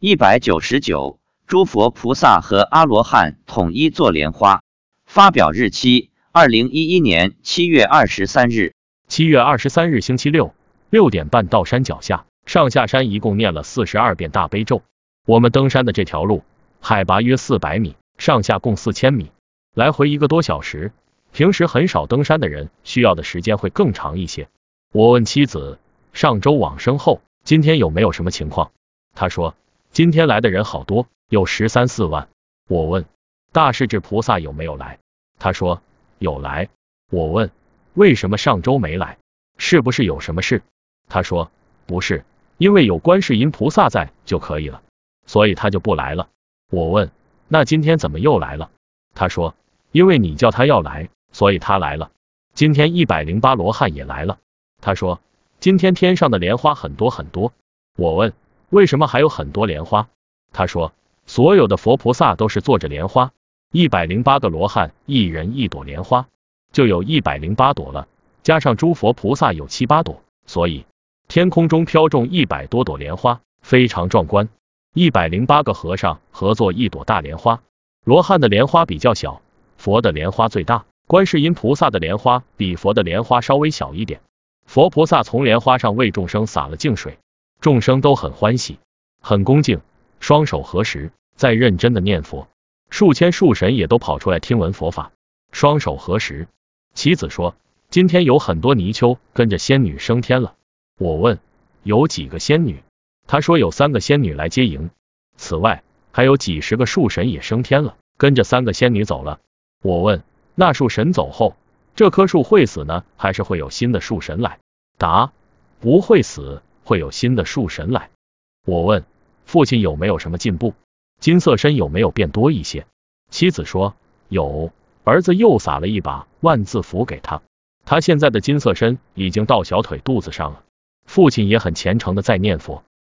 一百九十九，诸佛菩萨和阿罗汉统一做莲花。发表日期：二零一一年七月二十三日。七月二十三日星期六，六点半到山脚下，上下山一共念了四十二遍大悲咒。我们登山的这条路，海拔约四百米，上下共四千米，来回一个多小时。平时很少登山的人，需要的时间会更长一些。我问妻子，上周往生后，今天有没有什么情况？他说。今天来的人好多，有十三四万。我问大势至菩萨有没有来，他说有来。我问为什么上周没来，是不是有什么事？他说不是，因为有观世音菩萨在就可以了，所以他就不来了。我问那今天怎么又来了？他说因为你叫他要来，所以他来了。今天一百零八罗汉也来了。他说今天天上的莲花很多很多。我问。为什么还有很多莲花？他说，所有的佛菩萨都是坐着莲花，一百零八个罗汉，一人一朵莲花，就有一百零八朵了。加上诸佛菩萨有七八朵，所以天空中飘中一百多朵莲花，非常壮观。一百零八个和尚合作一朵大莲花，罗汉的莲花比较小，佛的莲花最大。观世音菩萨的莲花比佛的莲花稍微小一点。佛菩萨从莲花上为众生洒了净水。众生都很欢喜，很恭敬，双手合十，在认真的念佛。数千数神也都跑出来听闻佛法，双手合十。妻子说，今天有很多泥鳅跟着仙女升天了。我问，有几个仙女？他说有三个仙女来接迎。此外，还有几十个树神也升天了，跟着三个仙女走了。我问，那树神走后，这棵树会死呢，还是会有新的树神来？答，不会死。会有新的树神来。我问父亲有没有什么进步，金色身有没有变多一些？妻子说有，儿子又撒了一把万字符给他，他现在的金色身已经到小腿肚子上了。父亲也很虔诚的在念佛。